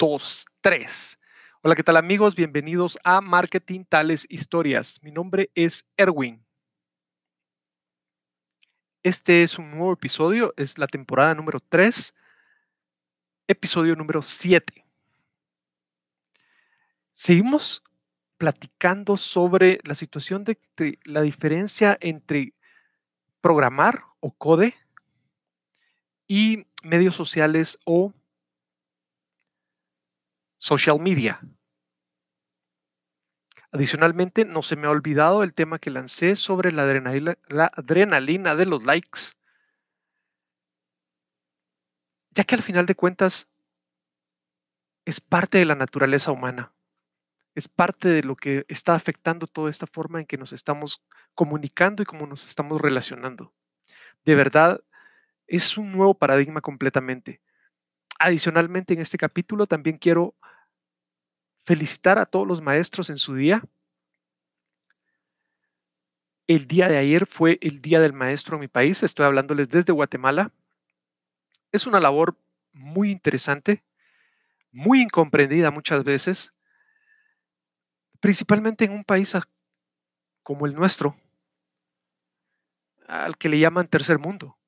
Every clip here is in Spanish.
dos, tres. Hola, ¿qué tal amigos? Bienvenidos a Marketing Tales Historias. Mi nombre es Erwin. Este es un nuevo episodio, es la temporada número 3, episodio número 7. Seguimos platicando sobre la situación de la diferencia entre programar o code y medios sociales o social media. Adicionalmente, no se me ha olvidado el tema que lancé sobre la adrenalina, de los likes, ya que al final de cuentas es parte de la naturaleza humana, es parte de lo que está afectando toda esta forma en que nos estamos comunicando y cómo nos estamos relacionando. De verdad, es un nuevo paradigma completamente. Adicionalmente, en este capítulo también quiero felicitar a todos los maestros en su día. El día de ayer fue el Día del Maestro en mi país. Estoy hablándoles desde Guatemala. Es una labor muy interesante, muy incomprendida muchas veces, principalmente en un país como el nuestro, al que le llaman tercer mundo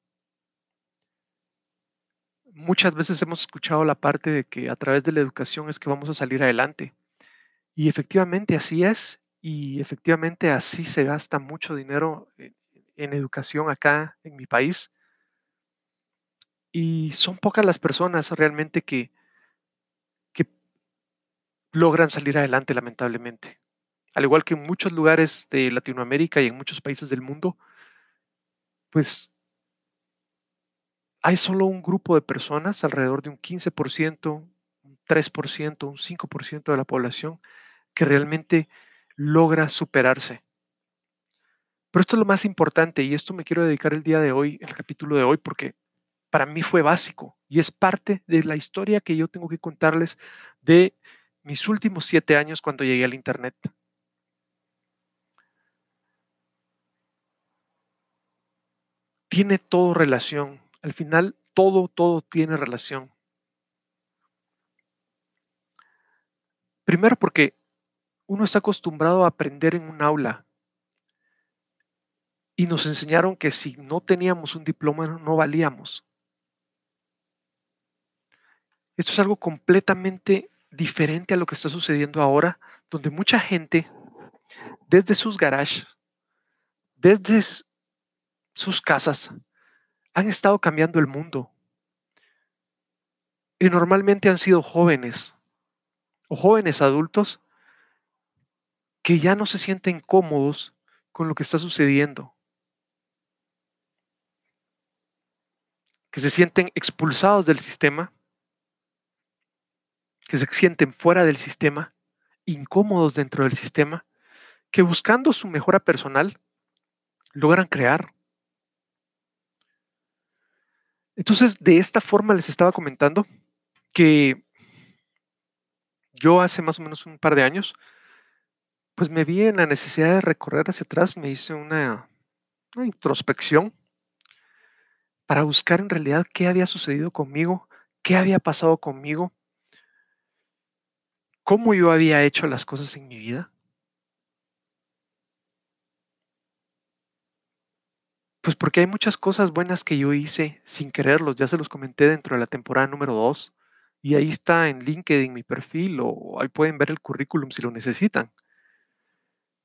muchas veces hemos escuchado la parte de que a través de la educación es que vamos a salir adelante. Y efectivamente así es, y efectivamente así se gasta mucho dinero en, educación acá en mi país. Y son pocas las personas realmente que, que logran salir adelante, lamentablemente. Al igual que en muchos lugares de Latinoamérica y en muchos países del mundo, pues hay solo un grupo de personas, alrededor de un 15%, un 3%, un 5% de la población, que realmente logra superarse. Pero esto es lo más importante y esto me quiero dedicar el día de hoy, el capítulo de hoy, porque para mí fue básico y es parte de la historia que yo tengo que contarles de mis últimos siete años cuando llegué al Internet. Tiene todo relación al final, todo, todo tiene relación. Primero porque uno está acostumbrado a aprender en un aula y nos enseñaron que si no teníamos un diploma no valíamos. Esto es algo completamente diferente a lo que está sucediendo ahora, donde mucha gente, desde sus garages, desde sus casas, han estado cambiando el mundo. Y normalmente han sido jóvenes o jóvenes adultos que ya no se sienten cómodos con lo que está sucediendo. Que se sienten expulsados del sistema, que se sienten fuera del sistema, incómodos dentro del sistema, que buscando su mejora personal logran crear entonces, de esta forma les estaba comentando que yo hace más o menos un par de años, pues me vi en la necesidad de recorrer hacia atrás, me hice una, introspección para buscar en realidad qué había sucedido conmigo, qué había pasado conmigo, cómo yo había hecho las cosas en mi vida. Pues porque hay muchas cosas buenas que yo hice sin quererlos, ya se los comenté dentro de la temporada número 2 y ahí está en LinkedIn mi perfil o ahí pueden ver el currículum si lo necesitan.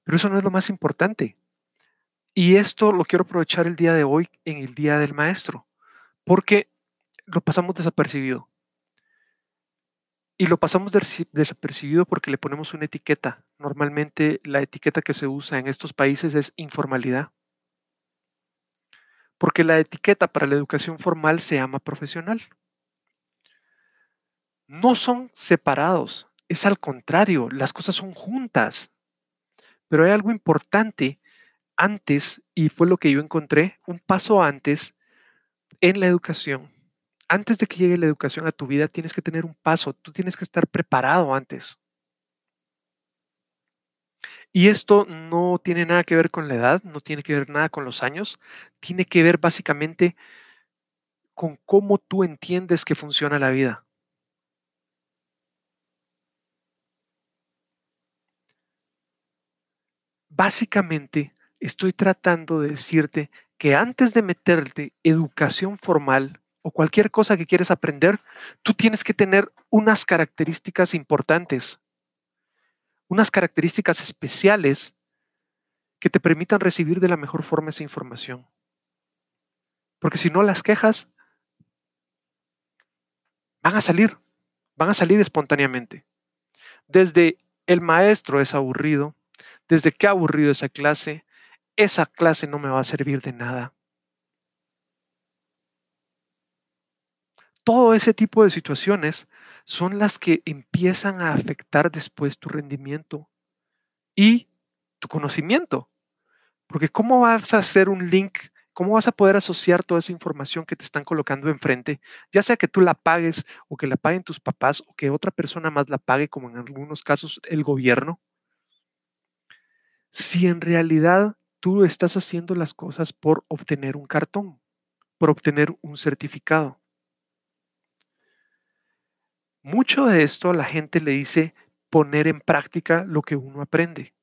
Pero eso no es lo más importante. Y esto lo quiero aprovechar el día de hoy en el Día del Maestro, porque lo pasamos desapercibido. Y lo pasamos desapercibido porque le ponemos una etiqueta. Normalmente la etiqueta que se usa en estos países es informalidad porque la etiqueta para la educación formal se llama profesional. No son separados, es al contrario, las cosas son juntas. Pero hay algo importante antes, y fue lo que yo encontré, un paso antes en la educación. Antes de que llegue la educación a tu vida, tienes que tener un paso, tú tienes que estar preparado antes. Y esto no tiene nada que ver con la edad, no tiene que ver nada con los años, tiene que ver básicamente con cómo tú entiendes que funciona la vida. Básicamente, estoy tratando de decirte que antes de meterte educación formal o cualquier cosa que quieres aprender, tú tienes que tener unas características importantes unas características especiales que te permitan recibir de la mejor forma esa información. Porque si no las quejas, van a salir, van a salir espontáneamente. Desde el maestro es aburrido, desde qué aburrido esa clase, esa clase no me va a servir de nada. Todo ese tipo de situaciones son las que empiezan a afectar después tu rendimiento y tu conocimiento. Porque ¿cómo vas a hacer un link? ¿Cómo vas a poder asociar toda esa información que te están colocando enfrente? Ya sea que tú la pagues o que la paguen tus papás o que otra persona más la pague, como en algunos casos el gobierno. Si en realidad tú estás haciendo las cosas por obtener un cartón, por obtener un certificado. Mucho de esto la gente le dice poner en práctica lo que uno aprende.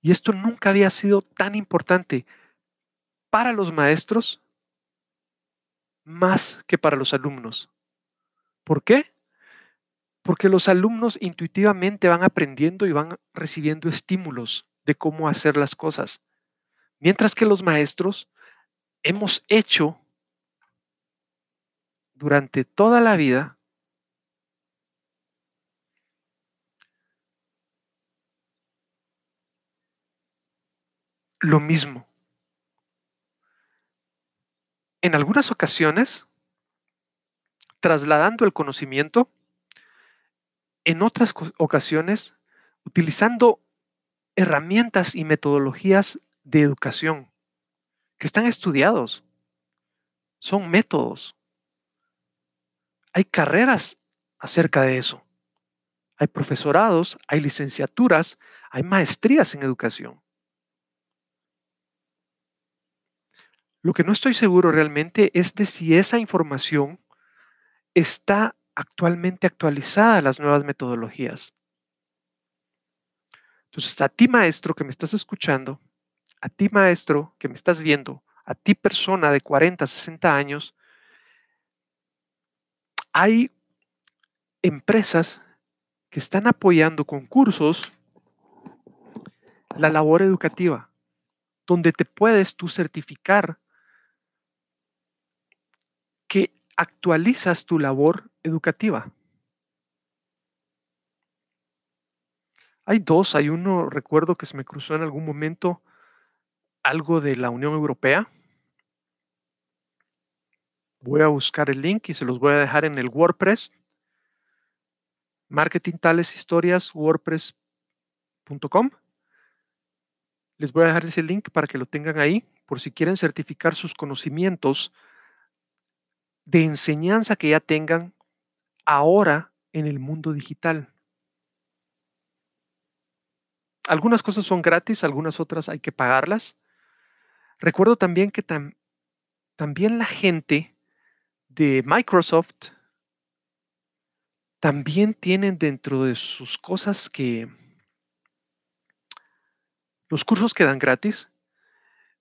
Y esto nunca había sido tan importante para los maestros más que para los alumnos. ¿Por qué? Porque los alumnos intuitivamente van aprendiendo y van recibiendo estímulos de cómo hacer las cosas. Mientras que los maestros hemos hecho durante toda la vida lo mismo. En algunas ocasiones, trasladando el conocimiento, en otras ocasiones, utilizando herramientas y metodologías de educación que están estudiados. Son métodos. Hay carreras acerca de eso. Hay profesorados, hay licenciaturas, hay maestrías en educación. Lo que no estoy seguro realmente es de si esa información está actualmente actualizada a las nuevas metodologías. Entonces, a ti maestro que me estás escuchando, a ti maestro que me estás viendo, a ti persona de 40, 60 años, hay empresas que están apoyando con cursos la labor educativa, donde te puedes tú certificar que actualizas tu labor educativa. Hay dos, hay uno, recuerdo que se me cruzó en algún momento algo de la Unión Europea. Voy a buscar el link y se los voy a dejar en el WordPress. Marketing tales historias, wordpress.com. Les voy a dejar ese link para que lo tengan ahí por si quieren certificar sus conocimientos de enseñanza que ya tengan ahora en el mundo digital. Algunas cosas son gratis, algunas otras hay que pagarlas. Recuerdo también que también la gente de Microsoft también tienen dentro de sus cosas que los cursos que dan gratis,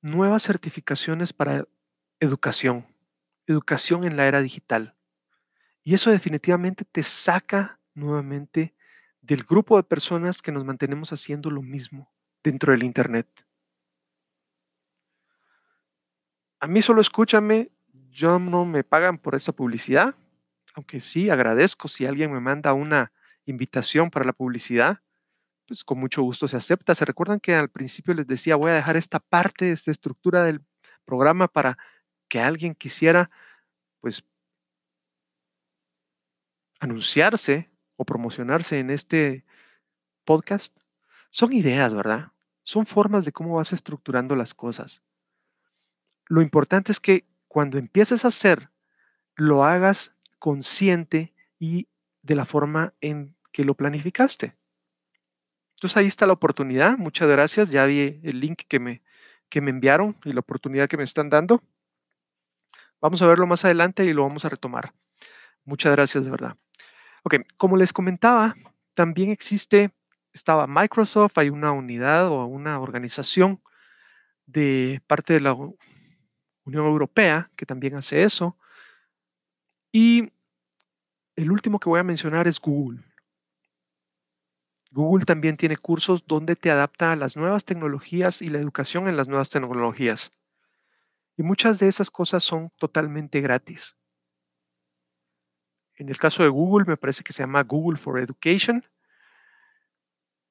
nuevas certificaciones para educación, educación en la era digital. Y eso definitivamente te saca nuevamente del grupo de personas que nos mantenemos haciendo lo mismo dentro del Internet. A mí solo escúchame, yo no me pagan por esa publicidad, aunque sí agradezco si alguien me manda una invitación para la publicidad, pues con mucho gusto se acepta. ¿Se recuerdan que al principio les decía voy a dejar esta parte, esta estructura del programa para que alguien quisiera pues anunciarse o promocionarse en este podcast, son ideas, ¿verdad? Son formas de cómo vas estructurando las cosas. Lo importante es que cuando empieces a hacer, lo hagas consciente y de la forma en que lo planificaste. Entonces ahí está la oportunidad. Muchas gracias. Ya vi el link que me, que me enviaron y la oportunidad que me están dando. Vamos a verlo más adelante y lo vamos a retomar. Muchas gracias de verdad. Ok, como les comentaba, también existe estaba Microsoft, hay una unidad o una organización de parte de la Unión Europea que también hace eso. Y el último que voy a mencionar es Google. Google también tiene cursos donde te adapta a las nuevas tecnologías y la educación en las nuevas tecnologías. Y muchas de esas cosas son totalmente gratis. En el caso de Google, me parece que se llama Google for Education.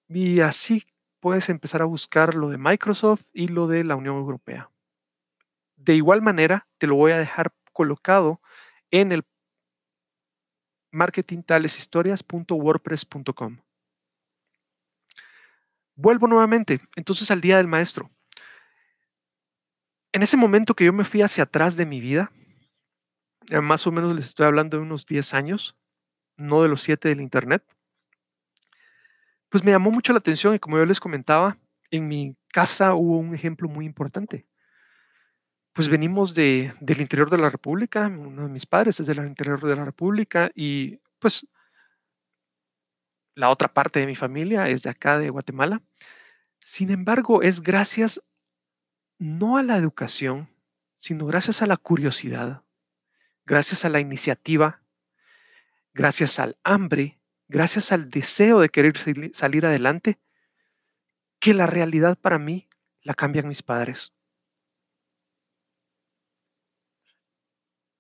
Y así puedes empezar a buscar lo de Microsoft y lo de la Unión Europea. De igual manera, te lo voy a dejar colocado en el marketingtaleshistorias.wordpress.com. Vuelvo nuevamente, entonces al día del maestro. En ese momento que yo me fui hacia atrás de mi vida, más o menos les estoy hablando de unos 10 años, no de los 7 del Internet, pues me llamó mucho la atención y como yo les comentaba, en mi casa hubo un ejemplo muy importante. Pues venimos de, del interior de la República, uno de mis padres es del interior de la República y pues la otra parte de mi familia es de acá, de Guatemala. Sin embargo, es gracias no a la educación, sino gracias a la curiosidad, gracias a la iniciativa, gracias al hambre, gracias al deseo de querer salir adelante, que la realidad para mí la cambian mis padres.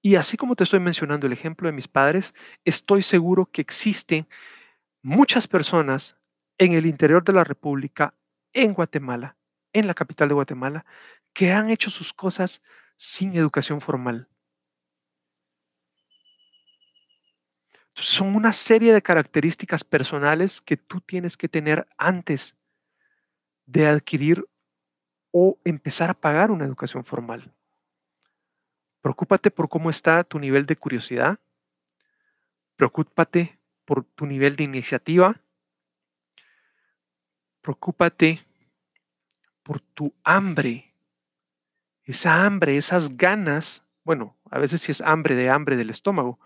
Y así como te estoy mencionando el ejemplo de mis padres, estoy seguro que existen muchas personas en el interior de la República, en Guatemala, en la capital de Guatemala, que han hecho sus cosas sin educación formal. son una serie de características personales que tú tienes que tener antes de adquirir o empezar a pagar una educación formal. Preocúpate por cómo está tu nivel de curiosidad. Preocúpate por tu nivel de iniciativa. Preocúpate por tu hambre. Esa hambre, esas ganas, bueno, a veces sí es hambre de hambre del estómago,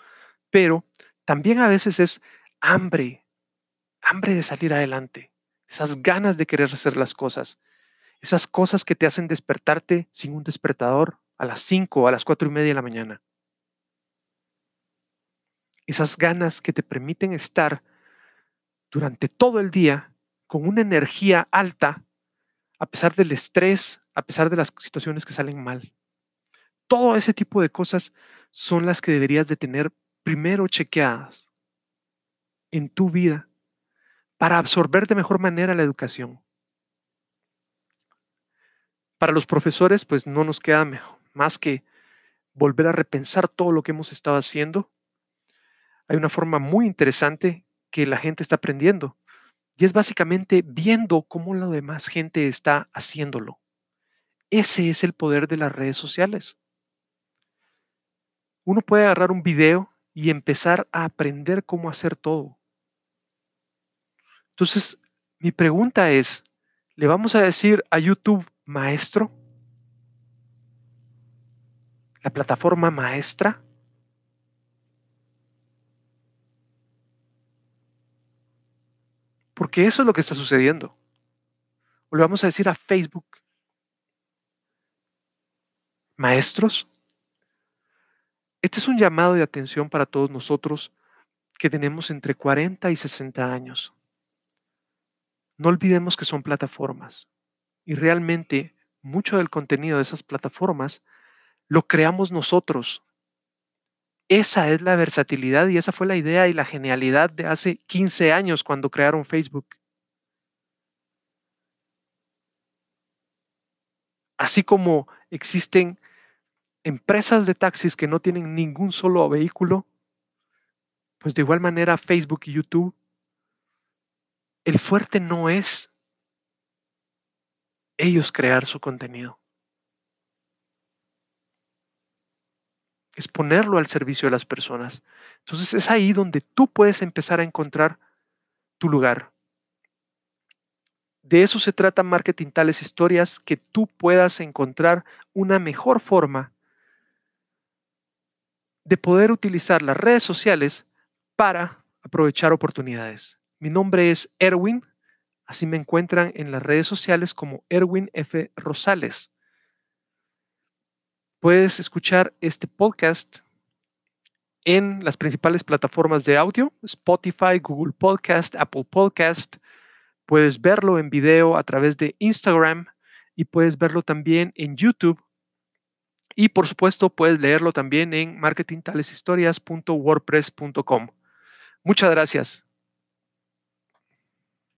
pero también a veces es hambre, hambre de salir adelante, esas ganas de querer hacer las cosas, esas cosas que te hacen despertarte sin un despertador a las 5 o a las cuatro y media de la mañana esas ganas que te permiten estar durante todo el día con una energía alta, a pesar del estrés, a pesar de las situaciones que salen mal. Todo ese tipo de cosas son las que deberías de tener primero chequeadas en tu vida para absorber de mejor manera la educación. Para los profesores, pues no nos queda más que volver a repensar todo lo que hemos estado haciendo hay una forma muy interesante que la gente está aprendiendo y es básicamente viendo cómo la demás gente está haciéndolo. Ese es el poder de las redes sociales. Uno puede agarrar un video y empezar a aprender cómo hacer todo. Entonces, mi pregunta es, ¿le vamos a decir a YouTube maestro? ¿La plataforma maestra? Porque eso es lo que está sucediendo. O le vamos a decir a Facebook, maestros, este es un llamado de atención para todos nosotros que tenemos entre 40 y 60 años. No olvidemos que son plataformas y realmente mucho del contenido de esas plataformas lo creamos nosotros esa es la versatilidad y esa fue la idea y la genialidad de hace 15 años cuando crearon Facebook. Así como existen empresas de taxis que no tienen ningún solo vehículo, pues de igual manera Facebook y YouTube, el fuerte no es ellos crear su contenido. es ponerlo al servicio de las personas. Entonces es ahí donde tú puedes empezar a encontrar tu lugar. De eso se trata marketing tales historias, que tú puedas encontrar una mejor forma de poder utilizar las redes sociales para aprovechar oportunidades. Mi nombre es Erwin, Así me encuentran en las redes sociales como Erwin F. Rosales. Puedes escuchar este podcast en las principales plataformas de audio, Spotify, Google Podcast, Apple Podcast. Puedes verlo en video a través de Instagram y puedes verlo también en YouTube. Y por supuesto, puedes leerlo también en marketingtaleshistorias.wordpress.com. Muchas gracias.